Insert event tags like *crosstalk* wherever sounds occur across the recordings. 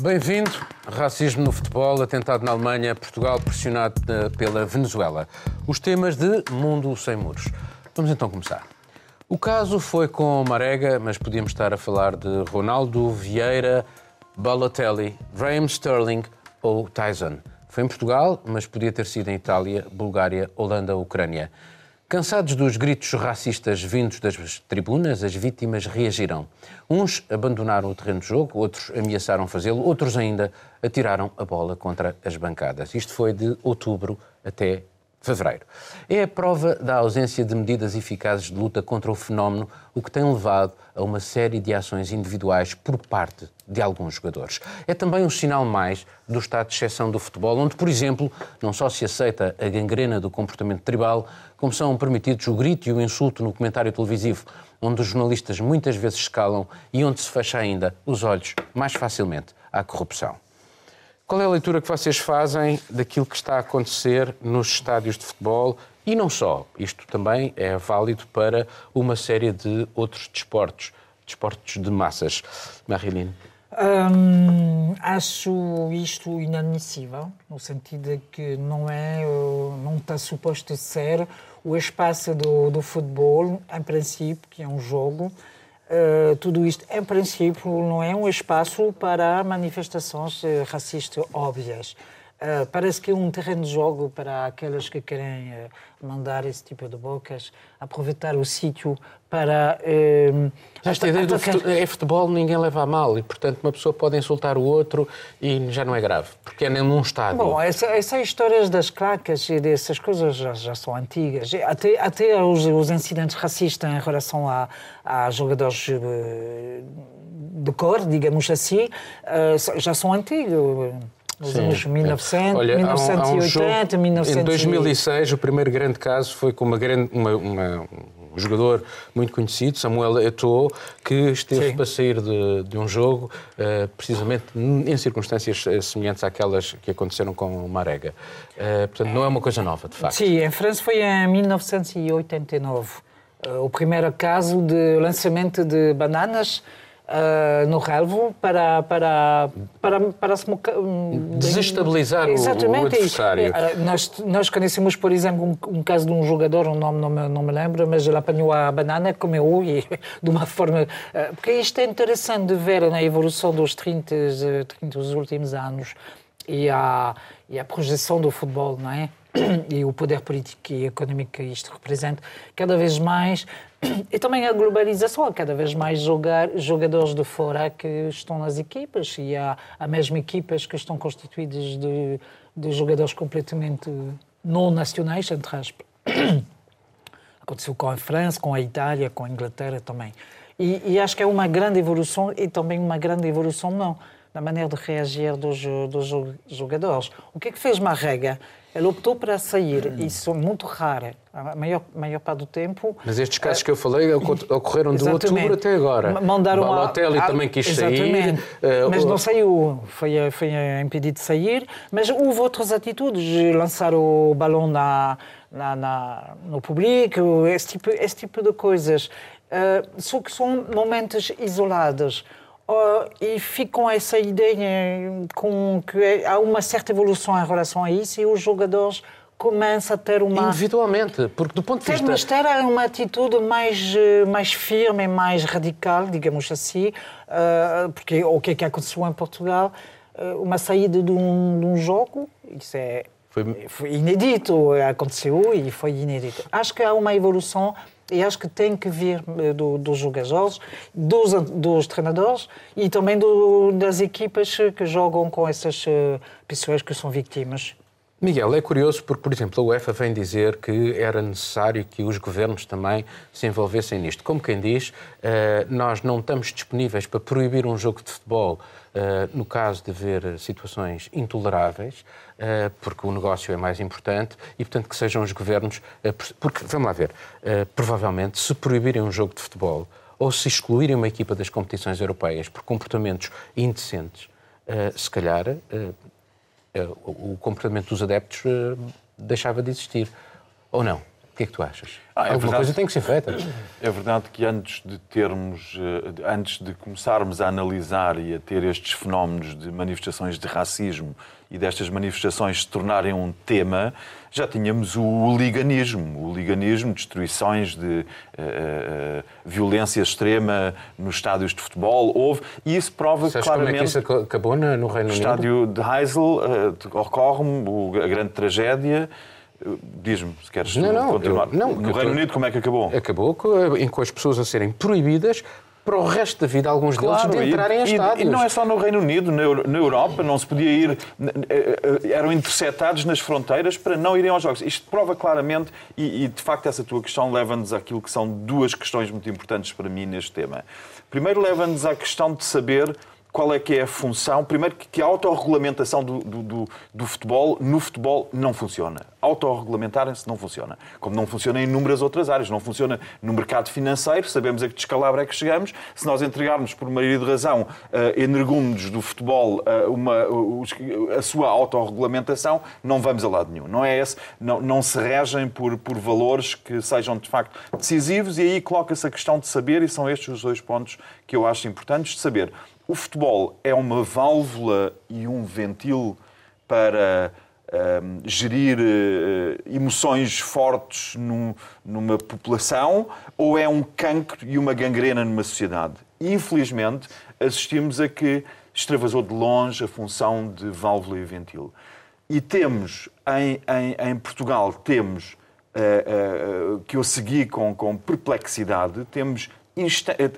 Bem-vindo. Racismo no futebol, atentado na Alemanha, Portugal pressionado pela Venezuela. Os temas de Mundo Sem Muros. Vamos então começar. O caso foi com Marega, mas podíamos estar a falar de Ronaldo Vieira, Balotelli, Raheem Sterling ou Tyson. Foi em Portugal, mas podia ter sido em Itália, Bulgária, Holanda, Ucrânia. Cansados dos gritos racistas vindos das tribunas, as vítimas reagiram. Uns abandonaram o terreno de jogo, outros ameaçaram fazê-lo, outros ainda atiraram a bola contra as bancadas. Isto foi de outubro até fevereiro. É a prova da ausência de medidas eficazes de luta contra o fenómeno, o que tem levado a uma série de ações individuais por parte de alguns jogadores. É também um sinal mais do estado de exceção do futebol, onde, por exemplo, não só se aceita a gangrena do comportamento tribal, como são permitidos o grito e o insulto no comentário televisivo, onde os jornalistas muitas vezes escalam e onde se fecha ainda os olhos mais facilmente à corrupção. Qual é a leitura que vocês fazem daquilo que está a acontecer nos estádios de futebol e não só? Isto também é válido para uma série de outros desportos, desportos de massas. Marilyn. Hum, acho isto inadmissível, no sentido de que não é, não está suposto ser o espaço do, do futebol, em princípio, que é um jogo, Uh, tudo isto, em princípio, não é um espaço para manifestações uh, racistas óbvias. Uh, parece que é um terreno de jogo para aqueles que querem mandar esse tipo de bocas, aproveitar o sítio para. Eh, Esta ideia do futebol, é futebol, ninguém leva a mal e, portanto, uma pessoa pode insultar o outro e já não é grave, porque é num estádio. Bom, essa, essas histórias das clacas e dessas coisas já, já são antigas. Até, até os, os incidentes racistas em relação a, a jogadores de cor, digamos assim, já são antigos nos Sim, anos 1900, Olha, 1980, há um, há um jogo, 1900... Em 2006, o primeiro grande caso foi com uma grande, uma, uma, um jogador muito conhecido, Samuel Eto'o, que esteve Sim. para sair de, de um jogo uh, precisamente em circunstâncias eh, semelhantes àquelas que aconteceram com o Marega. Uh, portanto, não é uma coisa nova, de facto. Sim, em França foi em 1989. Uh, o primeiro caso de lançamento de bananas uh, no relvo para, para, para, para se desestabilizar Exatamente. o, adversário. Uh, nós, nós conhecemos, por exemplo, um, um, caso de um jogador, um nome não me, não me lembro, mas ele apanhou a banana, comeu *laughs* e de uma forma. Uh, porque isto é interessante de ver na evolução dos 30, 30 dos últimos anos e a, e a projeção do futebol, não é? *clears throat* e o poder político e económico que isto representa, cada vez mais, e também a globalização, há cada vez mais jogar, jogadores de fora que estão nas equipas, e há, há mesmo equipas que estão constituídas de, de jogadores completamente não nacionais, entre aspas. *coughs* Aconteceu com a França, com a Itália, com a Inglaterra também. E, e acho que é uma grande evolução e também uma grande evolução, não, na maneira de reagir dos, dos jogadores. O que é que fez Marrega? Ele optou para sair, hum. isso é muito raro, a maior, maior parte do tempo. Mas estes casos uh, que eu falei *laughs* ocorreram de outubro até agora. Mandaram o Balotelli a, também quis exatamente. sair. Uh, mas não saiu, foi, foi impedido de sair. Mas houve outras atitudes, lançar o balão na, na, na no público, esse tipo, esse tipo de coisas. Uh, só que são momentos isolados. Uh, e fico com essa ideia com que há uma certa evolução em relação a isso e os jogadores começam a ter uma... Individualmente, porque do ponto de vista... Mas ter uma atitude mais, mais firme, mais radical, digamos assim, uh, porque o que é que aconteceu em Portugal? Uh, uma saída de um, de um jogo, isso é foi... foi inédito, aconteceu e foi inédito. Acho que há uma evolução e acho que tem que vir eh, do, dos jogadores, dos, dos treinadores e também do, das equipas que jogam com essas uh, pessoas que são vítimas. Miguel, é curioso porque, por exemplo, a UEFA vem dizer que era necessário que os governos também se envolvessem nisto. Como quem diz, eh, nós não estamos disponíveis para proibir um jogo de futebol no caso de haver situações intoleráveis, porque o negócio é mais importante e, portanto, que sejam os governos. Porque, vamos lá ver, provavelmente, se proibirem um jogo de futebol ou se excluírem uma equipa das competições europeias por comportamentos indecentes, se calhar o comportamento dos adeptos deixava de existir. Ou não? que é que tu achas? Ah, é Alguma verdade, coisa tem que ser feita. É verdade que antes de termos, eh, antes de começarmos a analisar e a ter estes fenómenos de manifestações de racismo e destas manifestações se tornarem um tema, já tínhamos o liganismo, o liganismo, destruições de uh, uh, violência extrema nos estádios de futebol, houve, e isso prova Sabes claramente... como é que isso acabou no Reino Unido? O estádio de Heysel uh, ocorre-me a grande tragédia, Diz-me, se queres não, não, continuar. Eu, não, no Reino Unido, como é que acabou? Acabou com, com as pessoas a serem proibidas para o resto da vida, alguns claro, deles, de entrarem e, em estádios. E não é só no Reino Unido, na Europa não se podia ir, eh, eh, eram interceptados nas fronteiras para não irem aos jogos. Isto prova claramente, e, e de facto essa tua questão leva-nos àquilo que são duas questões muito importantes para mim neste tema. Primeiro leva-nos à questão de saber qual é que é a função. Primeiro, que a autorregulamentação do, do, do, do futebol, no futebol, não funciona. Autorregulamentarem-se não funciona. Como não funciona em inúmeras outras áreas. Não funciona no mercado financeiro, sabemos a que descalabro é que chegamos. Se nós entregarmos, por maioria de razão, uh, energúmenos do futebol uh, uma, uh, a sua autorregulamentação, não vamos a lado nenhum. Não é esse, não, não se regem por, por valores que sejam, de facto, decisivos e aí coloca-se a questão de saber, e são estes os dois pontos que eu acho importantes, de saber o futebol é uma válvula e um ventil para um, gerir uh, emoções fortes num, numa população ou é um cancro e uma gangrena numa sociedade? Infelizmente, assistimos a que extravasou de longe a função de válvula e ventil. E temos, em, em, em Portugal, temos, uh, uh, que eu segui com, com perplexidade, temos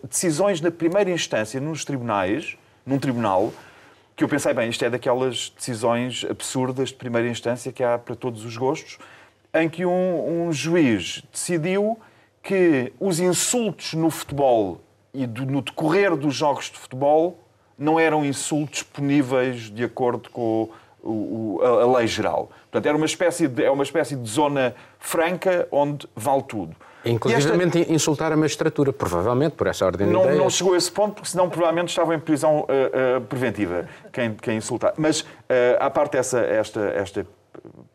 decisões na primeira instância nos tribunais, num tribunal, que eu pensei, bem, isto é daquelas decisões absurdas de primeira instância que há para todos os gostos, em que um, um juiz decidiu que os insultos no futebol e do, no decorrer dos jogos de futebol não eram insultos puníveis de acordo com o, o, a, a, lei geral. Portanto, era uma espécie de, é uma espécie de zona franca onde vale tudo. Inclusive esta... insultar a magistratura, provavelmente, por essa ordem não, de ideias. Não chegou a esse ponto, porque senão provavelmente estava em prisão uh, uh, preventiva, quem, quem insultar. Mas, uh, à parte essa, esta, esta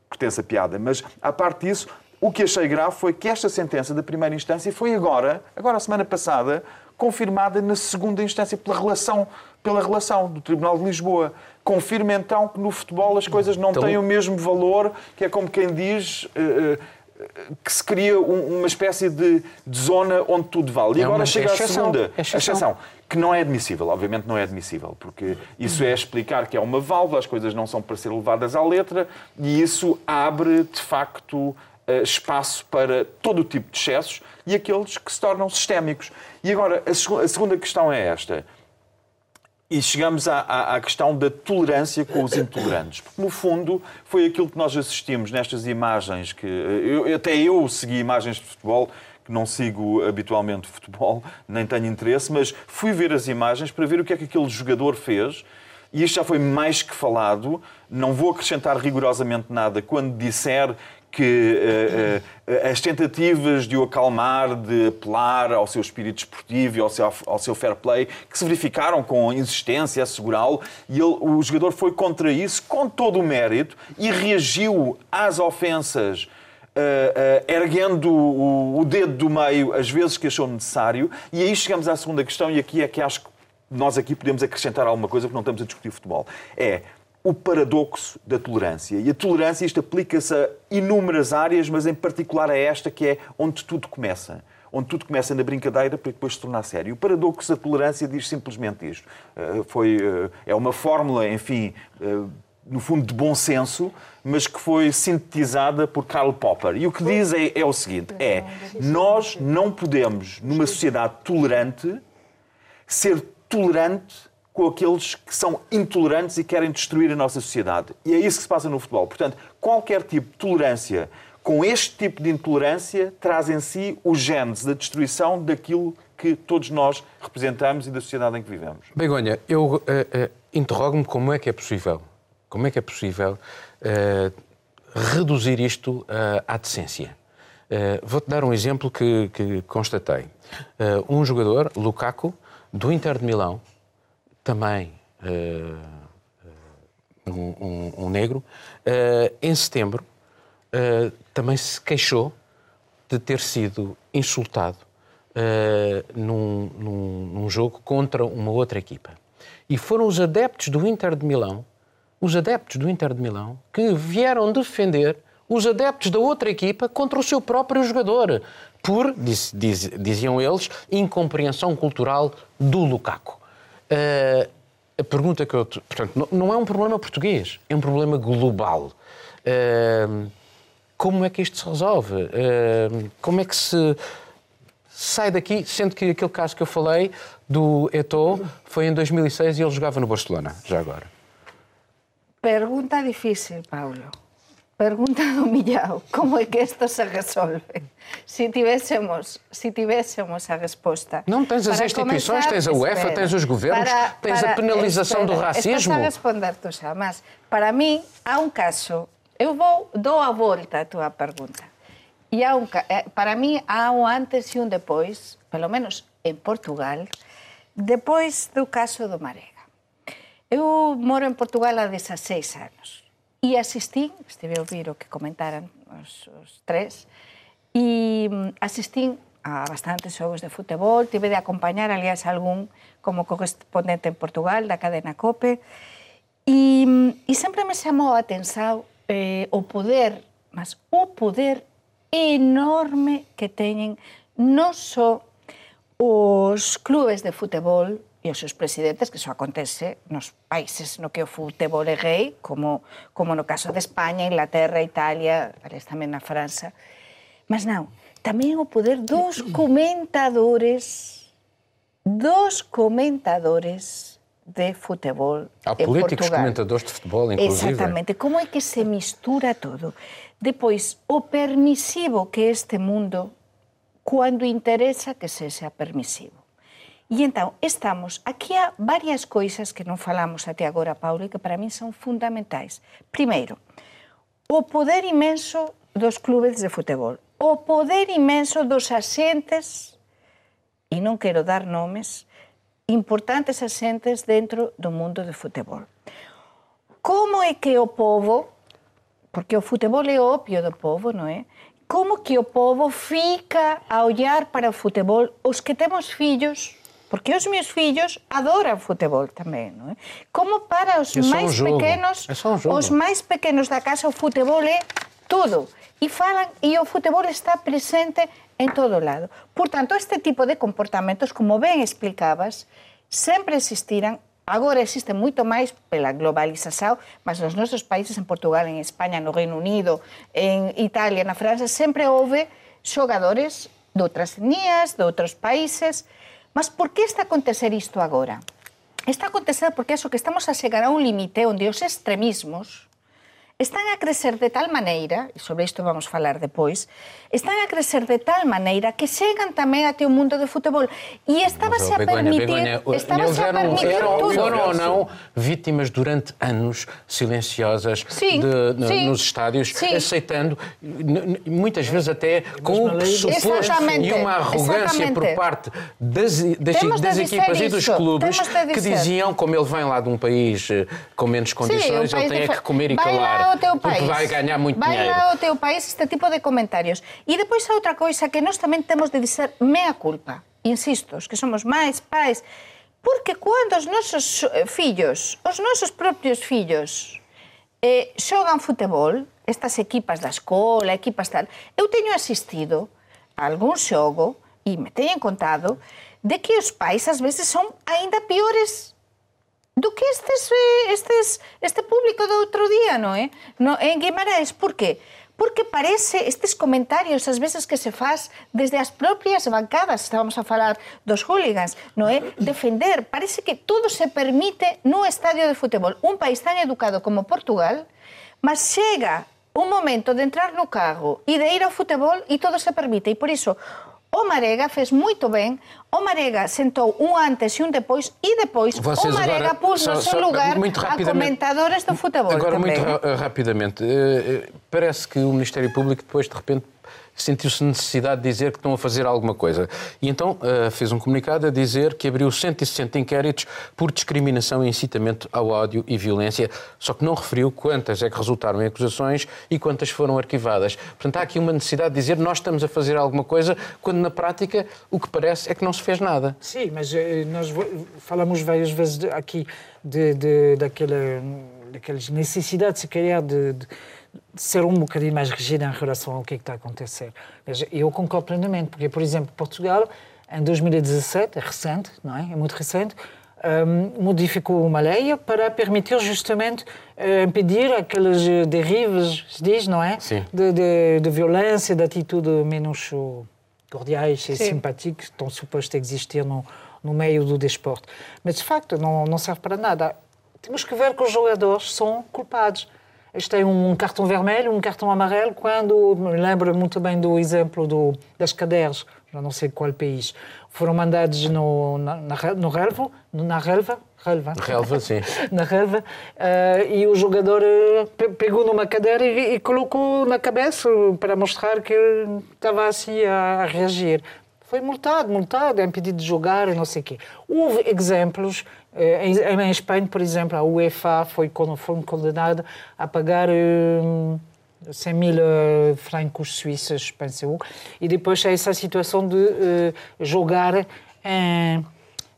pertença piada, mas à parte disso, o que achei grave foi que esta sentença da primeira instância foi agora, agora a semana passada, confirmada na segunda instância pela relação, pela relação do Tribunal de Lisboa. Confirma então que no futebol as coisas não então... têm o mesmo valor, que é como quem diz. Uh, que se cria uma espécie de, de, zona onde tudo vale. E é agora chega exceção, a segunda é exceção. exceção, que não é admissível, obviamente não é admissível, porque isso é explicar que é uma válvula, as coisas não são para ser levadas à letra, e isso abre, de facto, eh, espaço para todo o tipo de excessos e aqueles que se tornam sistémicos. E agora, a segunda questão é esta. E chegamos à, à, à, questão da tolerância com os intolerantes. Porque, no fundo, foi aquilo que nós assistimos nestas imagens que... Eu, até eu segui imagens de futebol, que não sigo habitualmente futebol, *laughs* nem tenho interesse, mas fui ver as imagens para ver o que é que aquele jogador fez. E isto já foi mais que falado. Não vou acrescentar rigorosamente nada quando disser que uh, uh, as tentativas de o acalmar, de apelar ao seu espírito esportivo e ao seu, ao seu fair play, que se verificaram com insistência, assegurá-lo, e ele, o jogador foi contra isso com todo o mérito e reagiu às ofensas. Uh, erguendo o, o dedo do meio às vezes que achou necessário, e aí chegamos à segunda questão, e aqui é que acho que nós aqui podemos acrescentar alguma coisa porque não estamos a discutir futebol. É o paradoxo da tolerância. E a tolerância, isto aplica-se a inúmeras áreas, mas em particular a esta que é onde tudo começa. Onde tudo começa na brincadeira para depois se tornar sério. O paradoxo da tolerância diz simplesmente isto. Eh, foi, eh, é uma fórmula, enfim, eh, no fundo de bom senso, mas que foi sintetizada por Karl Popper. E o que diz é, é o seguinte: é nós não podemos, numa sociedade tolerante, ser tolerante com aqueles que são intolerantes e querem destruir a nossa sociedade. E é isso que se passa no futebol. Portanto, qualquer tipo de tolerância com este tipo de intolerância traz em si o genes da destruição daquilo que todos nós representamos e da sociedade em que vivemos. Begonha, eu uh, uh, interrogo-me como é que é possível, como é que é possível uh, reduzir isto à decência. Vou-te dar um exemplo que, que constatei. um jogador, Lukaku, do Inter de Milão, também uh, um, um, um, negro, uh, em setembro também se queixou de ter sido insultado num, num, num jogo contra uma outra equipa. E foram os adeptos do Inter de Milão, os adeptos do Inter de Milão, que vieram defender os adeptos da outra equipa contra o seu próprio jogador, por, diz, diz, diziam eles, incompreensão cultural do Lukaku. Uh, a pergunta que eu. Portanto, não é um problema português, é um problema global. Uh, como é que isto se resolve? Uh, como é que se sai daqui, sendo que aquele caso que eu falei do Eto'o foi em 2006 e ele jogava no Barcelona, já agora? Pergunta difícil, Paulo. Pergunta do *laughs* millao. Como é que isto se resolve? Se tivéssemos, se tivéssemos a resposta. Não tens as instituições, começar, tens a UEFA, espera, tens os governos, para, tens para, a penalização espera, do racismo. Estás a responder tu xa, mas para mim há um caso. Eu vou, dou a volta à tua pergunta. E há un, eh, para mí há un antes e un depois, pelo menos en Portugal, depois do caso do Marega. Eu moro en Portugal há 16 anos E asistí, estive a ouvir o que comentaran os, os tres, e mm, asistín a bastantes xogos de futebol, tive de acompañar, aliás, algún como correspondente en Portugal, da cadena COPE, e, e mm, sempre me chamou a atención eh, o poder, mas o poder enorme que teñen non só os clubes de futebol, e os seus presidentes, que iso acontece nos países no que o futebol é rei, como, como no caso de España, Inglaterra, Italia, aliás tamén na França. Mas non, tamén o poder dos comentadores, dos comentadores de futebol Há políticos Portugal. comentadores de futebol, inclusive. Exatamente. Como é que se mistura todo? Depois, o permisivo que este mundo, quando interesa que seja permisivo. E entón, estamos aquí há varias coisas que non falamos até agora, Paulo, e que para min son fundamentais. Primeiro, o poder imenso dos clubes de futebol, o poder imenso dos asentes, e non quero dar nomes, importantes asentes dentro do mundo do futebol. Como é que o povo, porque o futebol é o opio do povo, non é? Como que o povo fica a ollar para o futebol, os que temos fillos, porque os meus fillos adoran futebol tamén, non é? Como para os é máis um pequenos, é um os máis pequenos da casa o futebol é todo. E falan e o futebol está presente en todo lado. Por tanto, este tipo de comportamentos, como ben explicabas, sempre existiran Agora existe moito máis pela globalización, mas nos nosos países, en Portugal, en España, no Reino Unido, en Italia, na França, sempre houve xogadores de outras etnias, de outros países. Mas por que está a acontecer isto agora? Está a acontecer porque eso que estamos a chegar a un límite onde os extremismos están a crecer de tal maneira, e sobre isto vamos falar depois, están a crecer de tal maneira que chegan tamén até o mundo do futebol. E estaba-se a permitir... Begonha, estava-se a permitir eram, tudo. Foram ou não vítimas durante anos silenciosas sim, de, sim, nos estádios, sim. aceitando, muitas vezes até com o pressuposto e uma arrogância por parte das, das, das equipas e dos clubes que diziam, como ele vem lá de um país eh, com menos condições, ele tem é que comer e calar ao o teu país. Porque vai gañar moito vai dinheiro. Vai lá teu país este tipo de comentarios. E depois a outra coisa que nós tamén temos de dizer mea culpa. Insisto, os que somos máis pais. Porque cando os nosos eh, fillos, os nosos propios fillos, eh, xogan futebol, estas equipas da escola, equipas tal, eu teño asistido a algún xogo, e me teñen contado, de que os pais ás veces son aínda piores estes, eh, estes, este público do outro día, non é? No, eh? en eh, Guimarães, por qué? porque parece estes comentarios ás veces que se faz desde as propias bancadas, estábamos a falar dos hooligans, non é? Defender, parece que todo se permite no estadio de futebol. Un país tan educado como Portugal, mas chega un momento de entrar no carro e de ir ao futebol e todo se permite. E por iso, O Marega fez moito ben, o Marega sentou un antes e un depois e depois Vocês o Marega pus no seu lugar a comentadores do futebol Agora, também. muito ra rapidamente, uh, parece que o Ministério Público depois, de repente, sentiu-se necessidade de dizer que estão a fazer alguma coisa. E então uh, fez um comunicado a dizer que abriu 160 inquéritos por discriminação e incitamento ao ódio e violência, só que não referiu quantas é que resultaram em acusações e quantas foram arquivadas. Portanto, há aqui uma necessidade de dizer nós estamos a fazer alguma coisa, quando na prática o que parece é que não se fez nada. Sim, mas eh, nós falamos várias vezes aqui de, de, daquela, daquelas necessidades, se calhar, de, de ser um bocadinho mais rígida em relação ao que, é que está a acontecer. Mas eu concordo plenamente, porque, por exemplo, Portugal, em 2017, é recente, não é? É muito recente, um, modificou uma lei para permitir justamente uh, impedir aquelas derivas, se diz, não é? Sim. De, de, de violência, de atitude menos cordiais e Sim. simpáticas que estão supostas a existir no, no meio do desporto. Mas, de facto, não, não serve para nada. Temos que ver que os jogadores são culpados. Eles têm um cartão vermelho, um cartão amarelo, quando, me lembro muito bem do exemplo do, das cadeiras, já não sei qual país, foram mandados no, na, no relva, na relva, relva, relva *laughs* sim. na relva, uh, e o jogador uh, pegou numa cadeira e, e, colocou na cabeça para mostrar que estava assim a, a reagir. Foi multado, multado, é impedido de jogar não sei o quê. Houve exemplos eh, em, em Espanha, por exemplo, a UEFA foi, foi condenada a pagar um, 100 mil uh, francos suíços, penso eu, e depois há essa situação de jogar em,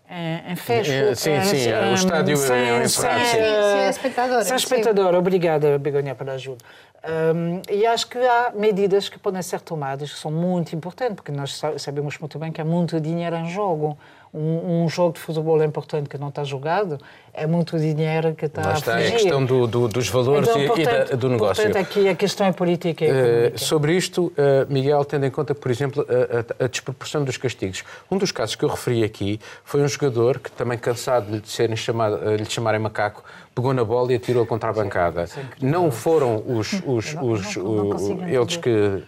em, em fecho. Sim, sim, o estádio sem, em Sem, sem espectador. Sem espectador. Obrigada, Begonha, pela ajuda. Um, e acho que há medidas que podem ser tomadas que são muito importantes, porque nós sabemos muito bem que há muito dinheiro em jogo um, um, jogo de futebol importante que não está jogado, é muito dinheiro que está Lá está a, a questão do, do, dos valores então, portanto, e, da, do negócio. Portanto, aqui a questão é política e uh, Sobre isto, uh, Miguel, tendo em conta, por exemplo, a, a, a, desproporção dos castigos. Um dos casos que eu referi aqui foi um jogador que, também cansado de serem chamado, uh, lhe chamarem macaco, pegou na bola e atirou contra a bancada. Sim, não foram os, os, não, os, não, não eles que...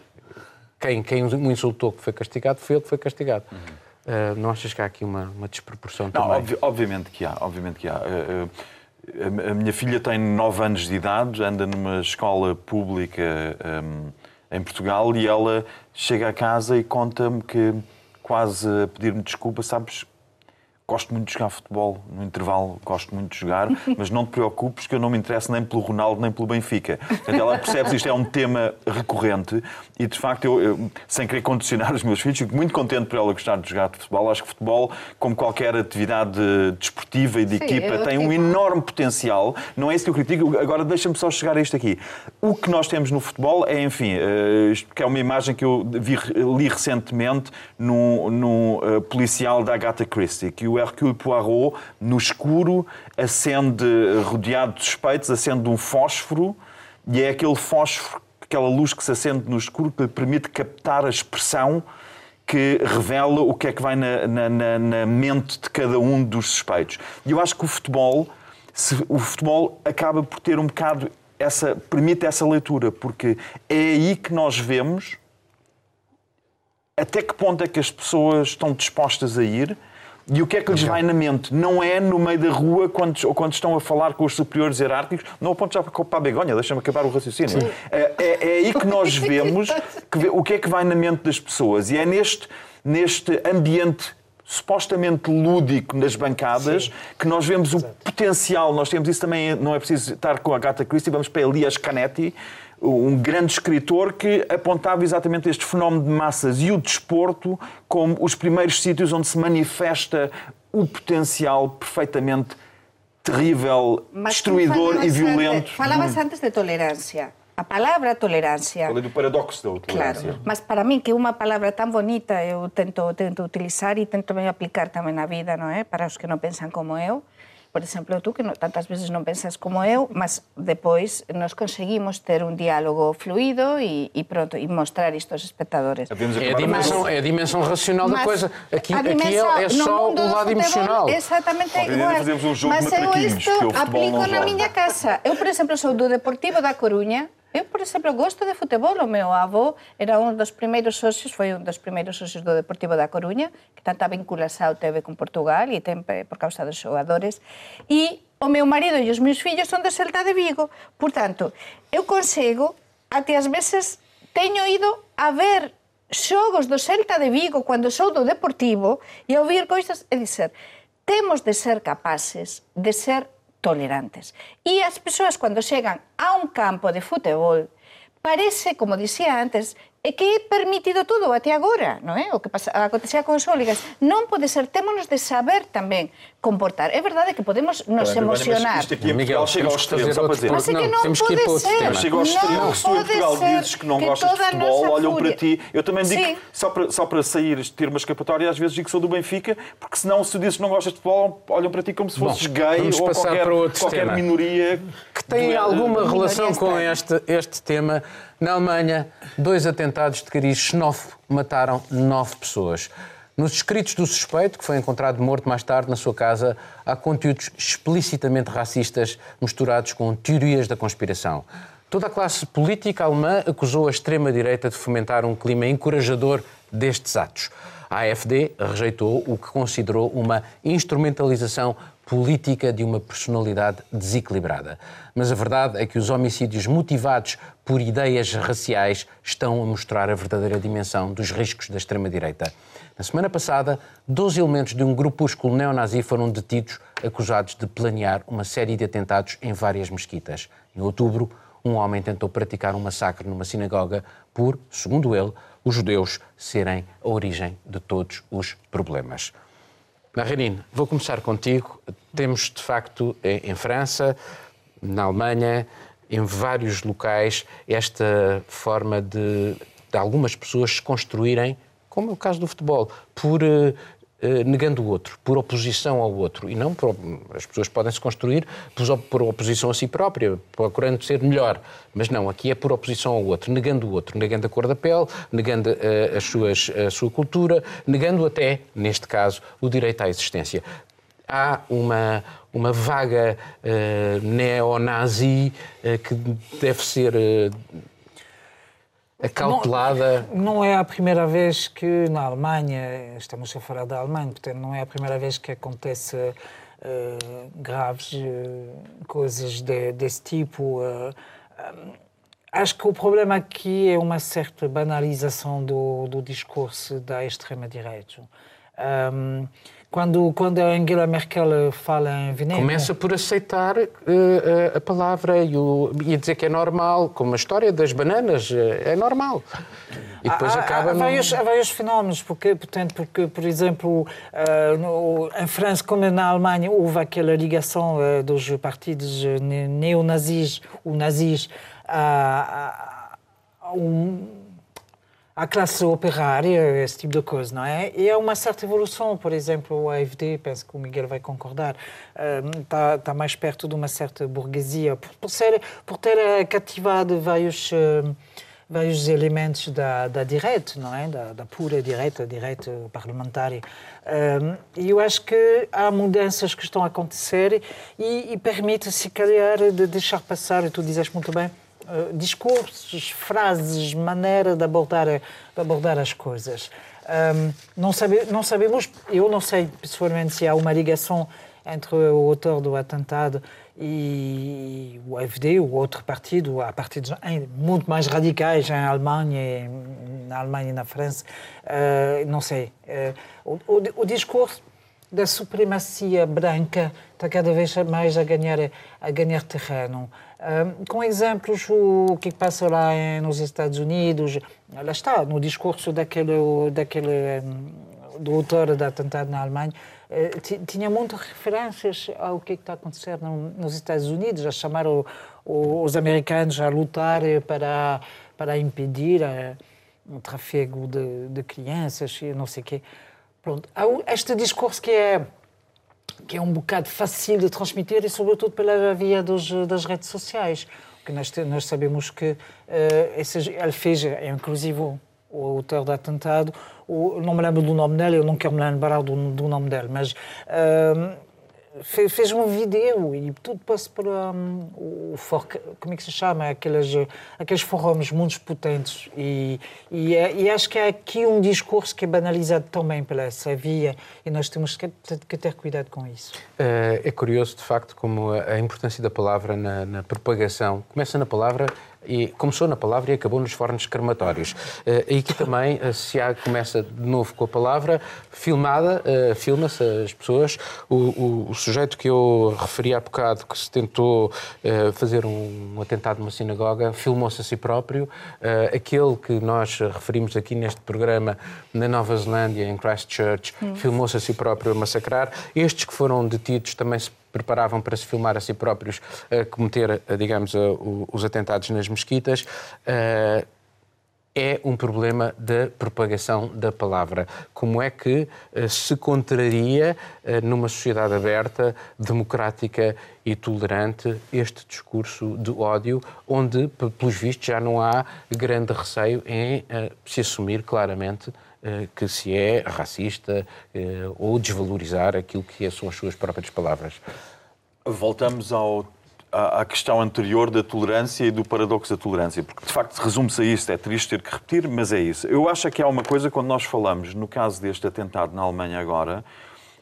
Quem, quem o insultou que foi castigado foi ele que foi castigado. Uhum. Uh, não achas que há aqui uma, uma desproporção não, também? Obvi obviamente que há, obviamente que há. Uh, uh, a minha filha tem 9 anos de idade, anda numa escola pública um, em Portugal e ela chega a casa e conta-me que, quase a pedir-me desculpa, sabes, gosto muito de jogar futebol, no intervalo gosto muito de jogar, *laughs* mas não te preocupes que eu não me interesso nem pelo Ronaldo nem pelo Benfica. Portanto, ela percebe que isto é um tema recorrente e, de facto, eu, eu, sem querer condicionar os meus filhos, fico muito contente por ela gostar de jogar de futebol. Acho que futebol, como qualquer atividade desportiva e de Sim, equipa, tem um enorme potencial. Não é isso que eu critico. Agora, deixa-me só chegar a isto aqui. O que nós temos no futebol é, enfim, uh, que é uma imagem que eu vi, li recentemente no, no uh, policial da Agatha Christie, que o Hercule Poirot, no escuro, acende, rodeado de suspeitos, acende um fósforo e é aquele fósforo, aquela luz que se acende no escuro que lhe permite captar a expressão que revela o que é que vai na, na, na mente de cada um dos suspeitos. E eu acho que o futebol, se, o futebol acaba por ter um bocado essa, permite essa leitura, porque é aí que nós vemos até que ponto é que as pessoas estão dispostas a ir e o que é que lhes vai na mente? Não é no meio da rua, quando, ou quando estão a falar com os superiores hierárquicos, não aponto já para a begonha, deixa-me acabar o raciocínio. É, é, é, aí que nós *laughs* vemos que, o que é que vai na mente das pessoas. E é neste, neste ambiente supostamente lúdico nas bancadas, Sim. que nós vemos o potencial, nós temos isso também, não é preciso estar com a Gata Christie, vamos para Elias Canetti, um grande escritor que apontava exatamente este fenómeno de massas e o desporto como os primeiros sítios onde se manifesta o potencial perfeitamente terrível, Mas destruidor e violento. Falavas antes de tolerância. A palavra tolerância. Falei do paradoxo da tolerância. Claro, mas para mim, que é uma palavra tão bonita, eu tento, tento utilizar e tento também aplicar também na vida, não é? Para os que não pensam como eu por exemplo, tú que no, tantas veces non pensas como eu, mas depois nos conseguimos ter un diálogo fluido e, e pronto, e mostrar isto aos espectadores. É a dimensão, mas, é a dimensão racional da coisa. Aqui, aqui é, é só o lado emocional. Exatamente Bom, igual. Fazemos um jogo mas eu isto aplico na miña casa. Eu, por exemplo, sou do Deportivo da Coruña, Eu, por exemplo, gosto de futebol. O meu avó era un dos primeiros socios, foi un dos primeiros socios do Deportivo da Coruña, que tanta vinculación teve con Portugal e ten por causa dos xogadores. E o meu marido e os meus fillos son de Celta de Vigo. Por tanto, eu consigo, até as veces, teño ido a ver xogos do Celta de Vigo cando sou do Deportivo e a ouvir coisas e dizer temos de ser capaces de ser tolerantes. E as persoas cando chegan a un campo de futebol parece, como dicía antes, é que é permitido todo até agora, non é? O que pasa, acontecía con as óligas. Non pode ser, témonos de saber tamén comportar. É verdade que podemos nos bem, emocionar. Mas isto aqui em Miguel, Portugal chega ao temos que extremo, fazer só para dizer. Mas é que Não, não temos que ir pode para outro ser. Chega ao extremo Não que se tu em Portugal dizes que não que gostas de futebol, olham para fúria- ti. Eu também digo, Sim. só para, só para sair, ter uma escapatória, às vezes digo que sou do Benfica, porque senão se tu dizes que não gostas de futebol, olham para ti como se fosses Bom, gay ou qualquer, para qualquer minoria. que tem alguma relação com este, este tema. Na Alemanha, dois atentados de cariz xenófobo mataram nove pessoas. Nos escritos do suspeito, que foi encontrado morto mais tarde na sua casa, há conteúdos explicitamente racistas misturados com teorias da conspiração. Toda a classe política alemã acusou a extrema-direita de fomentar um clima encorajador destes atos. A AfD rejeitou o que considerou uma instrumentalização política de uma personalidade desequilibrada. Mas a verdade é que os homicídios motivados por ideias raciais estão a mostrar a verdadeira dimensão dos riscos da extrema-direita. Na semana passada, 12 elementos de um grupúsculo neonazi foram detidos, acusados de planear uma série de atentados em várias mesquitas. Em outubro, um homem tentou praticar um massacre numa sinagoga por, segundo ele, os judeus serem a origem de todos os problemas. Marinine, vou começar contigo. Temos, de facto, em França, na Alemanha, em vários locais, esta forma de, de algumas pessoas se construírem, como é o caso do futebol, por eh, negando o outro, por oposição ao outro. E não por, as pessoas podem se construir por, oposição a si própria, procurando ser melhor. Mas não, aqui é por oposição ao outro, negando o outro, negando a cor da pele, negando eh, as suas, a sua cultura, negando até, neste caso, o direito à existência. Há uma, uma vaga eh, neonazi eh, que deve ser eh, acautelada. Não é a primeira vez que na Alemanha, estamos a falar da Alemanha, portanto, não é a primeira vez que acontece eh, graves coisas de- desse tipo. eh, Acho que o problema aqui é uma certa banalização do, do discurso da extrema-direita. Um, quando, quando a Angela Merkel fala em veneno... Começa por aceitar eh, a palavra e, o, e a dizer que é normal, como a história das bananas, eh, é normal. E depois há, acaba há, num- vários, há vários fenómenos, porque, portanto, porque por exemplo, ah, no- em França, como na Alemanha, houve aquela ligação ah, dos partidos ah, ne- neonazis, ou nazis, à, à, a um- à classe operária, esse tipo de coisa, não é? E há uma certa evolução, por exemplo, o AFD, penso que o Miguel vai concordar, está, está mais perto de uma certa burguesia, por, por, ser, por ter ah, cativado vários, ah, vários elementos da, da direita, não é? Da, da pura direita, direita parlamentar. Ah, E eu acho que há mudanças que estão a acontecer e, e permite, se calhar, de deixar passar, e tu dizes muito bem, Uh, discursos, frases, maneira de abordar, de abordar as coisas. Um, não, sabe, não sabemos, eu não sei pessoalmente se há uma ligação entre o autor do atentado e o AfD, o outro partido, há partidos muito mais radicais em Alemanha, na Alemanha e na França, uh, não sei. Uh, o, o, o discurso da supremacia branca está cada vez mais a ganhar, a ganhar terreno. Um, com exemplos, o que passa lá em, nos Estados Unidos, lá está, no discurso daquele, daquele um, do autor do atentado na Alemanha, uh, tinha muitas referências ao que está a acontecer no, nos Estados Unidos, a chamar o, os americanos a lutar para, para impedir uh, o tráfego de, de crianças e não sei o quê. Pronto, há este discurso que é que é um bocado fácil de transmitir e sobretudo pela via dos, das redes sociais, que nós, nós sabemos que uh, esse, ele fez, inclusive o, o autor do atentado, o, não me lembro do nome dele, eu não quero me lembrar do, do nome dele, mas uh, fez, um vídeo e tudo passa por um, o for, como é que se chama? Aqueles aqueles fóruns muito potentes e, e, e, acho que há aqui um discurso que é banalizado também pela essa via e nós temos que, que ter cuidado com isso. É curioso de facto como a importância da palavra na, na propagação. Começa na palavra e começou na palavra e acabou nos fornos crematórios. E aqui também se há, começa de novo com a palavra, filmada, filma-se as pessoas. O, o, o, sujeito que eu referi há bocado, que se tentou fazer um, um atentado numa sinagoga, filmou-se a si próprio. Aquele que nós referimos aqui neste programa, na Nova Zelândia, em Christchurch, hum. filmou-se a si próprio a massacrar. Estes que foram detidos também se preparavam para se filmar a si próprios a cometer, digamos, os atentados nas mesquitas. Eh, é um problema da propagação da palavra. Como é que eh, se contraria, eh, numa sociedade aberta, democrática e tolerante, este discurso de ódio, onde, pelos vistos, já não há grande receio em se assumir claramente eh, que se é racista eh, ou desvalorizar aquilo que são as suas próprias palavras. Voltamos ao, à, questão anterior da tolerância e do paradoxo da tolerância, porque de facto resume-se a isto. É triste ter que repetir, mas é isso. Eu acho que há uma coisa quando nós falamos, no caso deste atentado na Alemanha agora,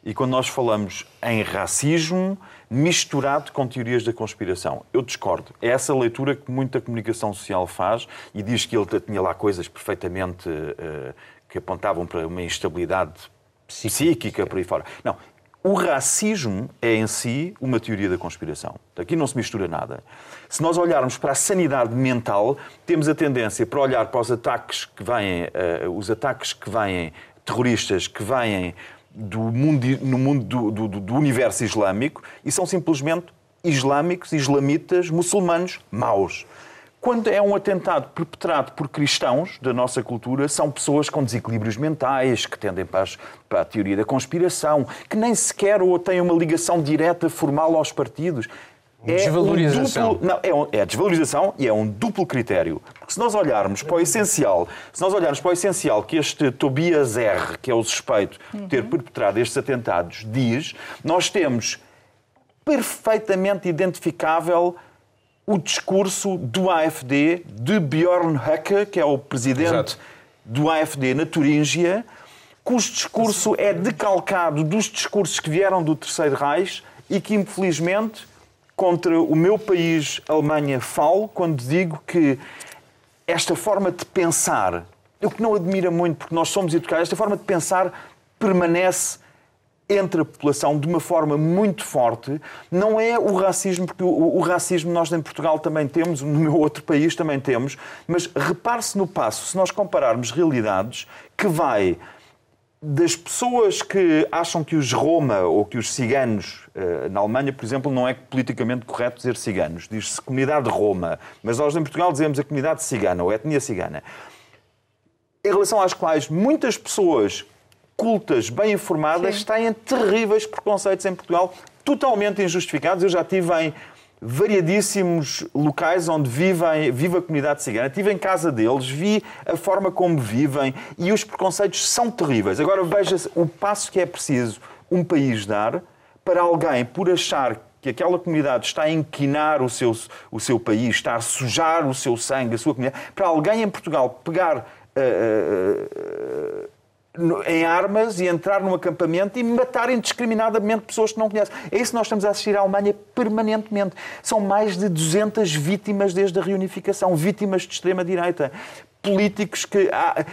e quando nós falamos em racismo misturado com teorias da conspiração. Eu discordo. É essa leitura que muita comunicação social faz e diz que ele tinha lá coisas perfeitamente uh, que apontavam para uma instabilidade psíquica por aí fora. Não. O racismo é em si uma teoria da conspiração. Aqui não se mistura nada. Se nós olharmos para a sanidade mental, temos a tendência para olhar para os ataques que vêm, uh, os ataques que vêm terroristas que vêm do mundo, no mundo do, do, do universo islâmico e são simplesmente islâmicos, islamitas, muçulmanos maus. Quando é um atentado perpetrado por cristãos da nossa cultura, são pessoas com desequilíbrios mentais, que tendem para, as, para a teoria da conspiração, que nem sequer ou têm uma ligação direta formal aos partidos. É desvalorização. Um duplo, não, é, um, é desvalorização e é um duplo critério. Porque se nós olharmos para o essencial, se nós olharmos para o essencial que este Tobias R, que é o suspeito de ter uhum. perpetrado estes atentados, diz, nós temos perfeitamente identificável o discurso do AFD, de Bjorn Höcke, que é o presidente Exato. do AFD na Turíngia, cujo discurso é decalcado dos discursos que vieram do Terceiro Reich e que, infelizmente, contra o meu país, Alemanha, falo quando digo que esta forma de pensar, o que não admira muito, porque nós somos educados, esta forma de pensar permanece entre a população de uma forma muito forte. Não é o racismo, porque o, o, racismo nós em Portugal também temos, no meu outro país também temos, mas repare-se no passo, se nós compararmos realidades, que vai das pessoas que acham que os Roma ou que os ciganos, eh, na Alemanha, por exemplo, não é politicamente correto dizer ciganos, diz-se comunidade Roma, mas nós em Portugal dizemos a comunidade cigana ou a etnia cigana, em relação às quais muitas pessoas cultas, bem informadas, Sim. têm terríveis preconceitos em Portugal, totalmente injustificados. Eu já tive em variadíssimos locais onde vivem, vive a comunidade cigana. Estive em casa deles, vi a forma como vivem e os preconceitos são terríveis. Agora veja o passo que é preciso um país dar para alguém, por achar que aquela comunidade está a inquinar o seu, o seu país, está a sujar o seu sangue, a sua comunidade, para alguém em Portugal pegar. Uh, uh, em armas e entrar num acampamento e matar indiscriminadamente pessoas que não conhecem. É isso que nós estamos a assistir à Alemanha permanentemente. São mais de 200 vítimas desde a reunificação, vítimas de extrema-direita. Políticos que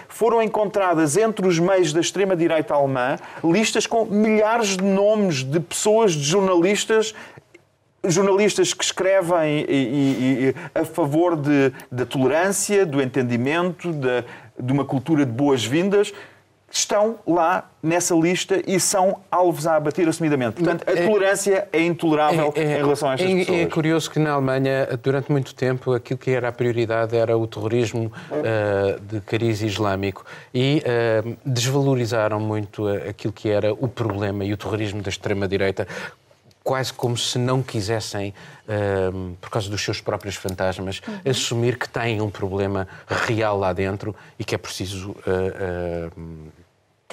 foram encontradas entre os meios da extrema-direita alemã listas com milhares de nomes de pessoas, de jornalistas jornalistas que escrevem e, e, e, a favor de, da tolerância, do entendimento, de, de uma cultura de boas-vindas, estão lá nessa lista e são alvos a abater assumidamente. Portanto, a é- tolerância é intolerável é, é, em relação a estas é, pessoas. É curioso que na Alemanha, durante muito tempo, aquilo que era a prioridade era o terrorismo uh, de cariz islâmico e uh, desvalorizaram muito aquilo que era o problema e o terrorismo da extrema-direita quase como se não quisessem, uh, por causa dos seus próprios fantasmas, uhum. assumir que têm um problema real lá dentro e que é preciso uh, uh,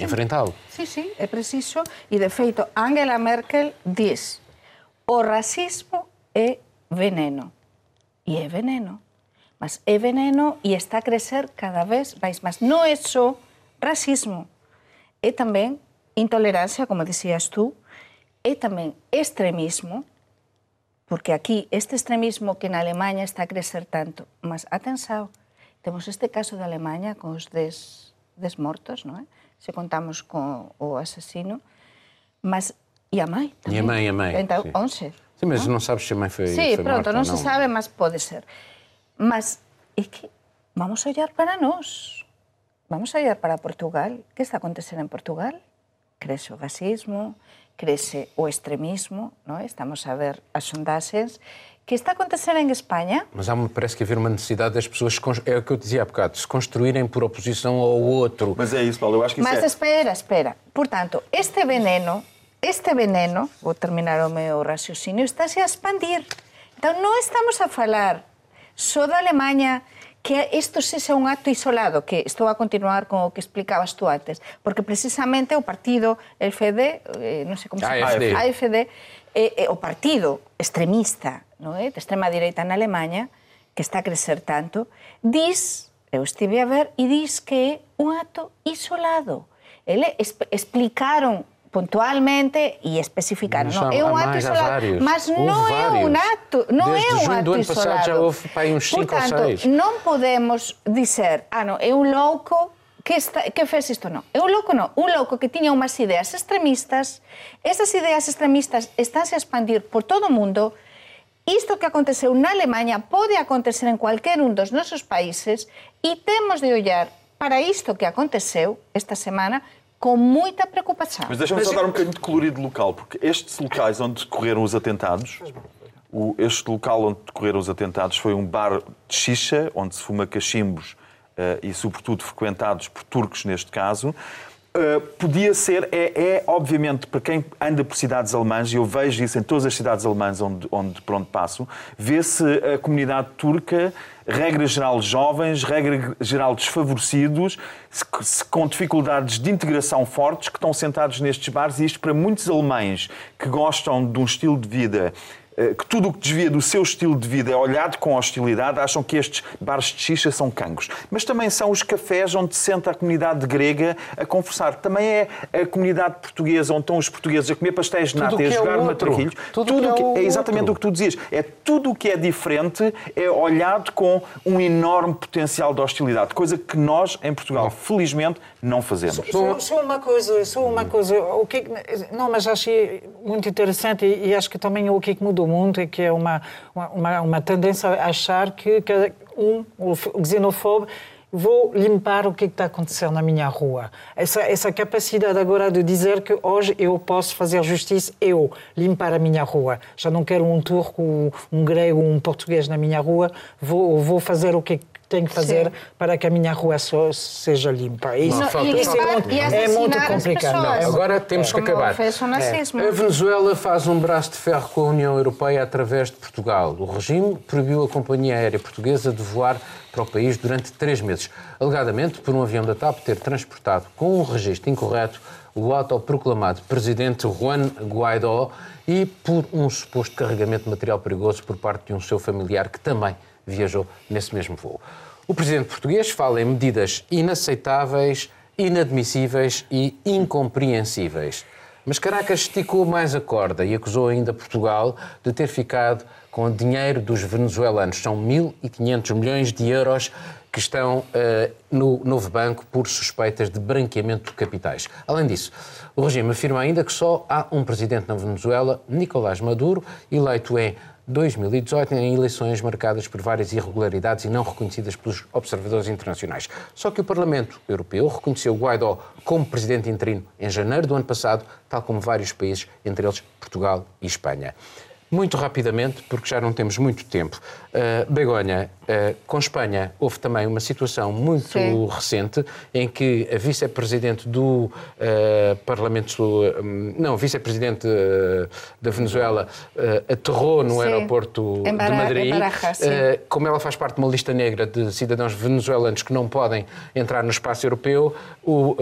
enfrentá-lo. Sim, sim, é preciso. E, de feito, Angela Merkel diz o racismo é veneno. E é veneno. Mas é veneno e está a crescer cada vez mais. Mas não é só racismo. É também intolerância, como dizias tu, é tamén extremismo, Porque aquí este extremismo que na Alemanha está a crecer tanto, mas atenção, temos este caso de Alemanha con os des, des mortos, non é? Se contamos con o asesino, mas e a mãe E a tamén. mãe, a mãe, Então, sim. 11. Sim, mas não sabes se a mãe foi. Sí, foi pronto, morta, non se sabe, mas pode ser. Mas é que vamos a olhar para nós. Vamos a olhar para Portugal. Que está a acontecer en Portugal? Crece o racismo, crece o extremismo, non? estamos a ver as sondaxes. Que está a acontecer en España? Mas há parece que haver uma necessidade das pessoas, é o que eu dizia há bocado, se construírem por oposição ao outro. Mas é isso, Paulo, eu acho que isso Mas é... espera, espera. Portanto, este veneno, este veneno, vou terminar o meu raciocínio, está-se a expandir. Então, non estamos a falar só da Alemanha que isto sexa un acto isolado, que estou a continuar con o que explicabas tú antes, porque precisamente o partido FD, eh, non sei como se chama, AFD, AFD eh, eh, o partido extremista, no é, eh, de extrema direita na Alemanha, que está a crecer tanto, dis, eu estive a ver, e dis que é un acto isolado. Ele explicaron puntualmente e especificaron. Mas Non, há- é mais, há isolado. Mas Houve é non Desde é un junho do acto ano passado isolado. já houve, uns ou podemos dizer, ah, non, é un louco que, está, que fez isto, non. É un louco, non. Un louco que tiña unhas ideas extremistas, esas ideas extremistas estánse a expandir por todo o mundo, Isto que aconteceu na Alemanha pode acontecer en cualquier un dos nosos países e temos de olhar para isto que aconteceu esta semana com muita preocupação. Mas deixa-me só dar um bocadinho de colorido local, porque estes locais onde decorreram os atentados, o- este local onde decorreram os atentados foi um bar de xixa, onde se fuma cachimbos eh, e, sobretudo, frequentados por turcos, neste caso. Uh, podia ser, é, é, obviamente, para quem anda por cidades alemãs, e eu vejo isso em todas as cidades alemãs onde, onde por onde passo, vê-se a comunidade turca, regra geral jovens, regra geral desfavorecidos, com dificuldades de integração fortes, que estão sentados nestes bares, e isto para muitos alemães que gostam de um estilo de vida eh, que tudo o que desvia do seu estilo de vida é olhado com hostilidade, acham que estes bares de xixa são cancros. Mas também são os cafés onde se senta a comunidade grega a conversar. Também é a comunidade portuguesa onde estão os portugueses a comer pastéis de Tudo nata e a que é jogar outro. matraquilhos. Tudo o que é o é exatamente outro. o que tu dizias. É tudo o que é diferente é olhado com um enorme potencial de hostilidade, coisa que nós, em Portugal, felizmente, não fazemos. Só, só uma coisa, só uma coisa. O que, é que- não, mas achei muito interessante e, e acho que também o que é mudou muito é que é uma, uma, uma tendência a achar que cada um, o f- o xenofóbico, vou limpar o que é que está acontecendo na minha rua. Essa, essa capacidade agora de dizer que hoje eu posso fazer justiça, eu limpar a minha rua. Já não quero um turco, um grego, um português na minha rua, vou, vou fazer o que tenho que fazer Sim. para que a minha rua só seja limpa. Isso, Não, falta- isso é falta- muito, é muito complicado. Não, agora temos que Como acabar. nazismo. A Venezuela faz um braço de ferro com a União Europeia através de Portugal. O regime proibiu a companhia aérea portuguesa de voar para o país durante três meses, alegadamente por um avião da TAP ter transportado com um registro incorreto o autoproclamado presidente Juan Guaidó e por um suposto carregamento de material perigoso por parte de um seu familiar que também viajou nesse mesmo voo. O presidente português fala em medidas inaceitáveis, inadmissíveis e incompreensíveis. Mas Caracas esticou mais a corda e acusou ainda Portugal de ter ficado com o dinheiro dos venezuelanos. São 1.500 milhões de euros que estão eh, no novo banco por suspeitas de branqueamento de capitais. Além disso, o regime afirma ainda que só há um presidente na Venezuela, Nicolás Maduro, eleito em 2018 em eleições marcadas por várias irregularidades e não reconhecidas pelos observadores internacionais. Só que o Parlamento Europeu reconheceu Guaidó como presidente interino em janeiro do ano passado, tal como vários países, entre eles Portugal e Espanha. Muito rapidamente, porque já não temos muito tempo. Uh, Begonha, uh, com Espanha houve também uma situação muito Sim. recente em que a vice-presidente do uh, Parlamento, um, não, vice-presidente da Venezuela aterrou no Sim. aeroporto de Madrid. em Barajas, sim. Uh, como ela faz parte de uma lista negra de cidadãos venezuelanos que não podem entrar no espaço europeu, o,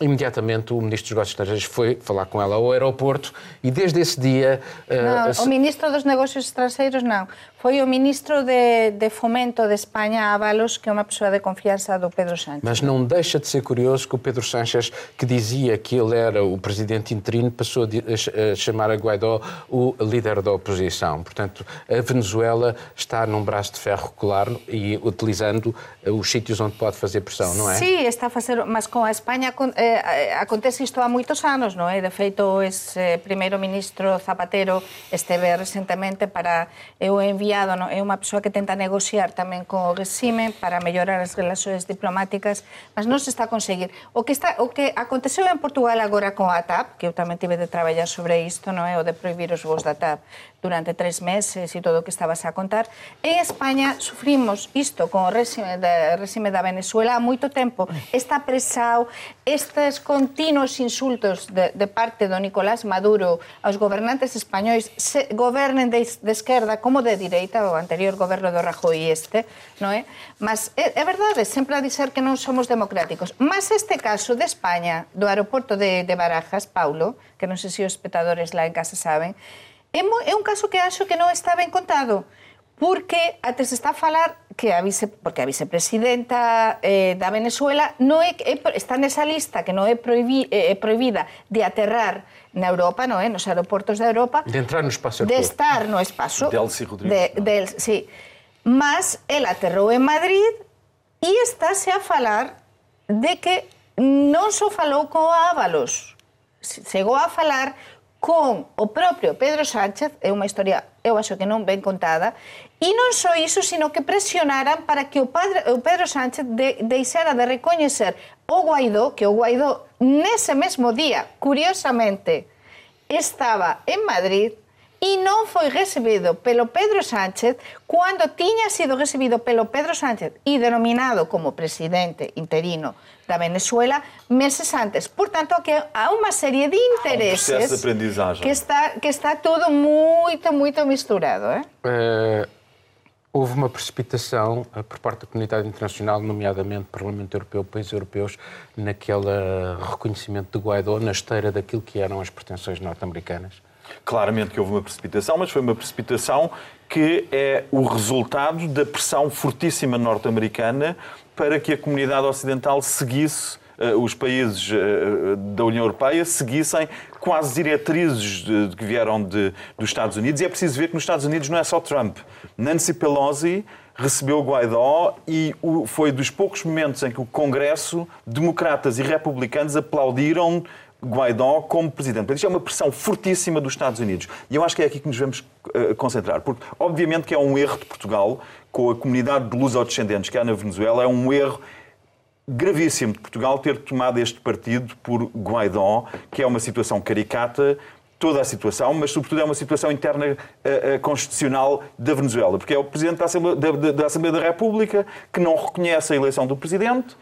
imediatamente o Ministro dos Negócios Estrangeiros foi falar com ela ao aeroporto e desde esse dia... Não, uh, o Ministro dos Negócios Estrangeiros não. Foi o Ministro de, de Fomento de Espanha, Ábalos, que é uma pessoa de confiança do Pedro Sánchez. Mas não deixa de ser curioso que o Pedro Sánchez, que dizia que ele era o presidente interino, passou a, chamar a Guaidó o líder da oposição. Portanto, a Venezuela está num braço de ferro colar e utilizando os sítios onde pode fazer pressão, não é? Sim, está a fazer, mas com a Espanha eh, acontece isto há muitos anos, não é? De feito, esse primeiro-ministro Zapatero esteve recentemente para eu enviar enviado no? é unha persoa que tenta negociar tamén co regime para mellorar as relacións diplomáticas, mas non se está a conseguir. O que, está, o que aconteceu en Portugal agora con a TAP, que eu tamén tive de traballar sobre isto, non é o de prohibir os voos da TAP, durante tres meses e todo o que estabas a contar. En España sufrimos isto con o réxime da, réxime da Venezuela há moito tempo. Está presao, estes continuos insultos de, de parte do Nicolás Maduro aos gobernantes españois, se gobernen de, de esquerda como de direita, o anterior goberno do Rajoy este, non é? Mas é, é verdade, sempre a dizer que non somos democráticos. Mas este caso de España, do aeroporto de, de Barajas, Paulo, que non sei se os espectadores lá en casa saben, é, é un caso que acho que non está ben contado, porque até se está a falar que a vice, porque a vicepresidenta eh, da Venezuela non é, é, está nesa lista que non é, prohibi, eh, é, prohibida de aterrar na Europa, non é? Nos aeroportos da Europa. De entrar no espacio. De estar no espaço De Elsie Rodríguez. De, no? de, sí. Mas el aterrou en Madrid e estáse a falar de que non só falou co Ábalos, chegou a falar con o propio Pedro Sánchez, é unha historia, eu acho que non ben contada, e non só iso, sino que presionaran para que o, padre, o Pedro Sánchez de, deixara de recoñecer o Guaidó, que o Guaidó nese mesmo día, curiosamente, estaba en Madrid e non foi recibido pelo Pedro Sánchez cando tiña sido recibido pelo Pedro Sánchez e denominado como presidente interino da Venezuela meses antes. Por tanto, que há unha serie de intereses um de que está que está tudo moito, moito misturado, eh? Uh houve uma precipitação eh, por parte da comunidade internacional, nomeadamente Parlamento Europeu, países europeus, naquele reconhecimento de Guaidó na esteira daquilo que eram as pretensões norte-americanas? Claramente que houve uma precipitação, mas foi uma precipitação que é o resultado da pressão fortíssima norte-americana para que a comunidade ocidental seguisse eh, os países eh, da União Europeia seguissem quase diretrizes de, que vieram de, dos Estados Unidos. E é preciso ver que nos Estados Unidos não é só Trump. Nancy Pelosi recebeu Guaidó e foi dos poucos momentos em que o Congresso, democratas e republicanos aplaudiram Guaidó como presidente. Isto é uma pressão fortíssima dos Estados Unidos. E eu acho que é aqui que nos vamos concentrar. Porque, obviamente, que é um erro de Portugal, com a comunidade de luso-descendentes que há na Venezuela, é um erro gravíssimo de Portugal ter tomado este partido por Guaidó, que é uma situação caricata, toda a situação, mas sobretudo é uma situação interna uh, uh, constitucional da Venezuela, porque é o Presidente da Assembleia da, da Assembleia da República que não reconhece a eleição do Presidente,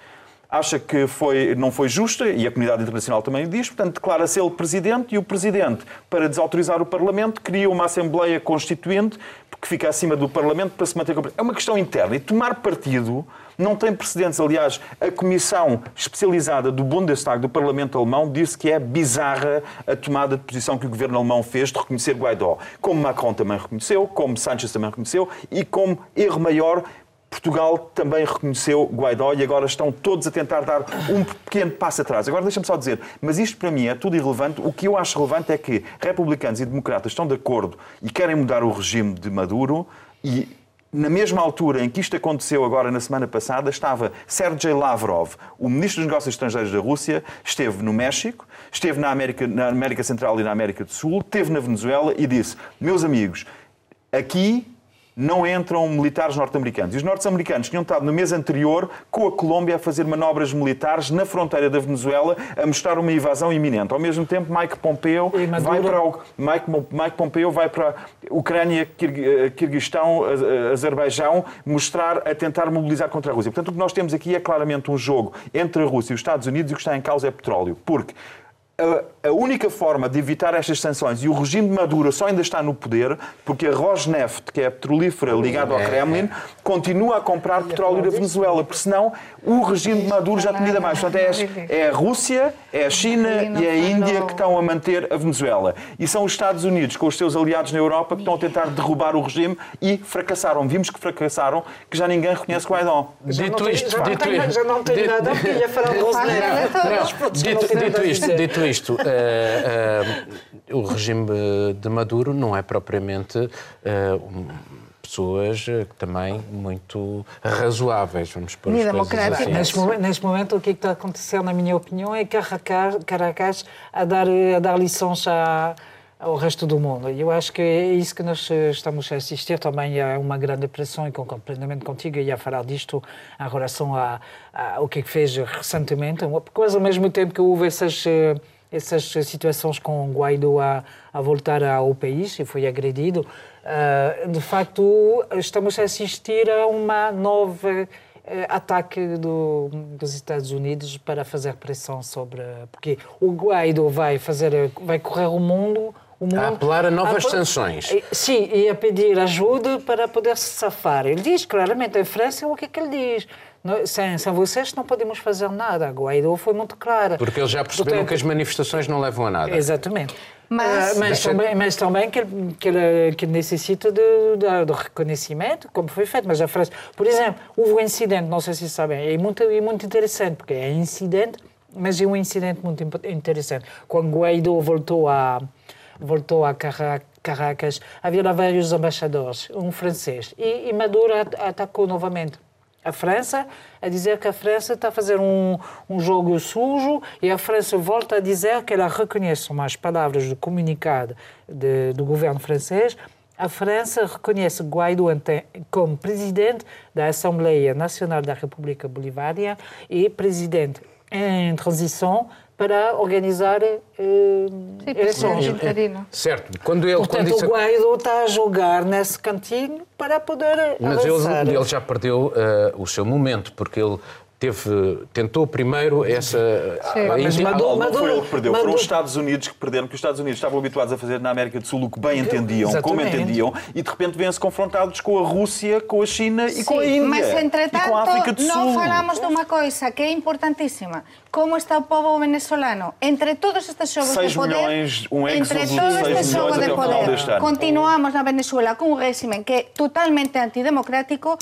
acha que foi, não foi justa, e a comunidade internacional também diz, portanto, declara-se ele presidente e o presidente, para desautorizar o Parlamento, cria uma Assembleia Constituinte que fica acima do Parlamento para se manter. É uma questão interna. E tomar partido não tem precedentes. Aliás, a comissão especializada do Bundestag, do Parlamento Alemão, disse que é bizarra a tomada de posição que o governo alemão fez de reconhecer Guaidó. Como Macron também reconheceu, como Sánchez também reconheceu e como erro maior Portugal também reconheceu Guaidó e agora estão todos a tentar dar um pequeno passo atrás. Agora deixa-me só dizer, mas isto para mim é tudo irrelevante. O que eu acho relevante é que republicanos e democratas estão de acordo e querem mudar o regime de Maduro e na mesma altura em que isto aconteceu agora na semana passada, estava Sergei Lavrov, o ministro dos Negócios Estrangeiros da Rússia, esteve no México, esteve na América, na América Central e na América do Sul, esteve na Venezuela e disse: Meus amigos, aqui não entram militares norte-americanos. E os norte-americanos tinham estado no mês anterior com a Colômbia a fazer manobras militares na fronteira da Venezuela a mostrar uma invasão iminente. Ao mesmo tempo, Mike Pompeo vai para o Mike, Mike Pompeo vai para a Ucrânia, eh, Kirguistão, Azerbaijão, mostrar a tentar mobilizar contra a Rússia. Portanto, o que nós temos aqui é claramente um jogo entre a Rússia e os Estados Unidos e o que está em causa é petróleo. Porque a, a, única forma de evitar estas sanções, e o regime de Maduro só ainda está no poder, porque a Rosneft, que é a petrolífera ligada ao Kremlin, continua a comprar petróleo da Venezuela, porque senão o regime de Maduro já tinha mais. Portanto, é, é a Rússia, é a China e é a Índia que estão a manter a Venezuela. E são os Estados Unidos, com os seus aliados na Europa, que estão a tentar derrubar o regime e fracassaram. Vimos que fracassaram, que já ninguém reconhece Guaidó. Dito isto, já não tenho nada, ia falar de Rosneft. Dito isto, dito isto, uh, uh, o regime de Maduro não é propriamente uh, pessoas também muito razoáveis, vamos pôr as coisas assim. Neste momento, neste momento, o que está acontecendo, na minha opinião, é Caracas, Caracas a, dar, a dar lições a ao resto do mundo. E eu acho que é isso que nós estamos a assistir também a uma grande pressão, e concordo plenamente contigo, e a falar disto em relação ao que fez recentemente, porque ao mesmo tempo que houve essas, essas situações com Guaidó a, a voltar ao país e foi agredido, uh, de facto estamos a assistir a uma nova eh, ataque do, dos Estados Unidos para fazer pressão sobre porque o Guaidó vai fazer vai correr o mundo Mundo, a apelar a novas a, sanções. Sim, e a pedir ajuda para poder se safar. Ele diz claramente, em França, o que é que ele diz? Sem, sem vocês não podemos fazer nada. A Guaidó foi muito clara. Porque eles já perceberam Portanto, que as manifestações não levam a nada. Exatamente. Mas, uh, mas, também, mas também que ele, que ele, que necessita de, de, de, reconhecimento, como foi feito. Mas a França, por exemplo, houve um incidente, não sei se sabem, é muito, é muito interessante, porque é incidente, mas é um incidente muito interessante. Quando Guaidó voltou a voltou a Caracas, havia lá vários embaixadores, um francês, e, e Maduro atacou novamente a França, a dizer que a França está a fazer um, um jogo sujo e a França volta a dizer que ela reconhece, as palavras do comunicado de, do governo francês, a França reconhece Guaidó como presidente da Assembleia Nacional da República Bolivariana e presidente em transição para organizar uh, Sim, eleições. Interino. Certo. Quando ele, Portanto, quando o Guaido está a jogar nesse cantinho para poder Mas ele, ele, já perdeu uh, o seu momento, porque ele teve, tentou primeiro essa. Sim, mas Maduro, não foi ele que perdeu, Maduro. foram os Estados Unidos que perderam, porque os Estados Unidos estavam habituados a fazer na América do Sul o que bem entendiam, Exatamente. como entendiam, e de repente vêm-se confrontados com a Rússia, com a China e com a Índia. Mas, entretanto, e com a África do não falamos de uma coisa que é importantíssima. Como está o povo venezuelano? Entre todos estes jogos de poder, milhões, um entre todos estes jogos de poder, continuamos na Venezuela com um regime que é totalmente antidemocrático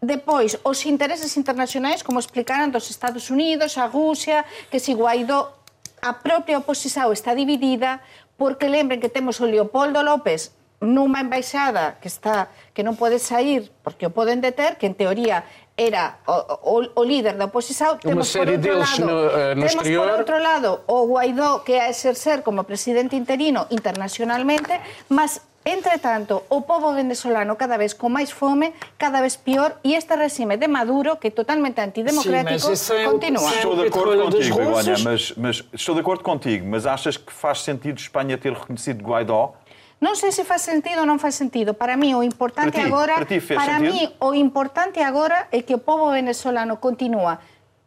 Depois, os intereses internacionais, como explicaron, dos Estados Unidos, a Rusia, que si Guaidó, a propia oposición está dividida, porque lembren que temos o Leopoldo López nunha embaixada que está que non pode sair porque o poden deter, que en teoría era o, o, o líder da oposición, temos por outro lado, no, no temos exterior. por outro lado o Guaidó que a exercer como presidente interino internacionalmente, mas Entre tanto, o povo venezolano cada vez con máis fome, cada vez pior, e este regime de Maduro, que é totalmente antidemocrático, sí, é continua. Estou de acordo contigo, Begonha, mas, mas estou de acordo contigo, mas achas que faz sentido Espanha ter reconhecido Guaidó? Non sei se faz sentido ou non faz sentido. Para mí o importante para ti, agora, para, ti para mí o importante agora é que o povo venezolano continúa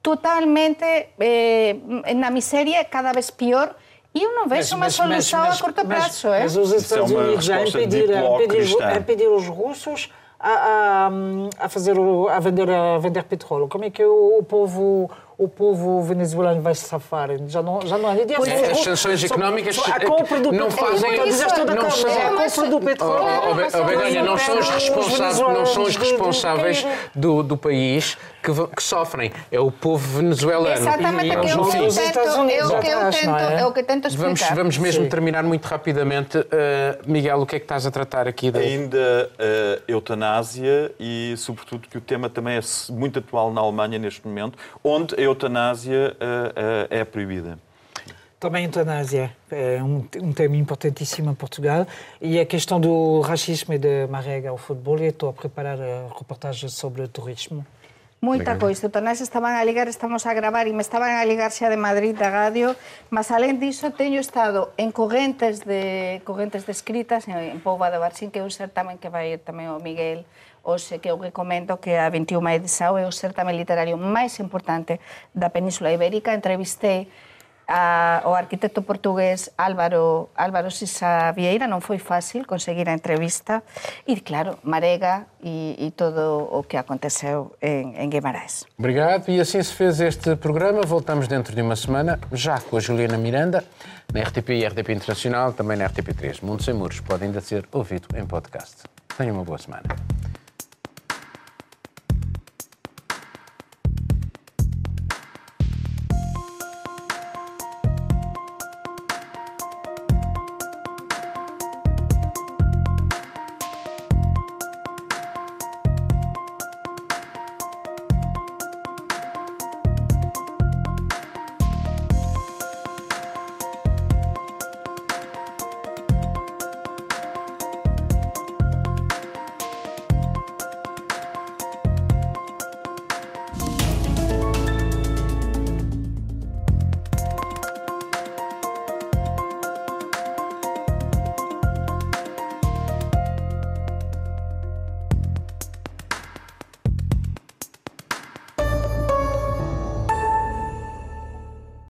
totalmente eh, na miseria, cada vez pior, e eu não vejo uma solução mas, a curto prazo. Mas, é? mas os Estados é Unidos já impediram, impediram, impediram os russos a, a, a, fazer, a, vender, a vender petróleo. Como é que o, o povo o povo venezuelano vai se safar. Já não, já não há ideia. É, as sanções económicas a compra do não fazem... É, isso, não, não são, a compra do petróleo... Oh, oh, não são os responsáveis, não são os responsáveis do, do país que, que sofrem. É o povo venezuelano. Exatamente, e, é o que eu tento, é o que eu tento, é o que tento explicar. Vamos, vamos mesmo Sim. terminar muito rapidamente. Uh, Miguel, o que é que estás a tratar aqui? De... Ainda uh, eutanásia e, sobretudo, que o tema também é muito atual na Alemanha neste momento, onde a eutanásia uh, uh, é proibida. Também a eutanásia é um, um tema importantíssimo em Portugal e a questão do racismo e de Marega ao futebol. E estou a preparar a reportagem sobre o turismo. Moita coisa. Tonás estaban a ligar, estamos a gravar e me estaban a ligar xa de Madrid, da Gadio. Mas, alén diso, teño estado en correntes de, correntes de Escritas, en Pouba de Barxín, que é un certamen que vai tamén o Miguel hoxe que eu recomendo que a 21 de Sao é o certamen literario máis importante da Península Ibérica. Entrevistei a, o arquitecto portugués Álvaro, Álvaro Sisa Vieira non foi fácil conseguir a entrevista e, claro, Marega e, e todo o que aconteceu em, Guimarães. Obrigado. E assim se fez este programa. Voltamos dentro de uma semana, já com a Juliana Miranda, na RTP e RTP Internacional, também na RTP3. Mundo Sem Muros pode ainda ser ouvido em podcast. Tenha uma boa semana.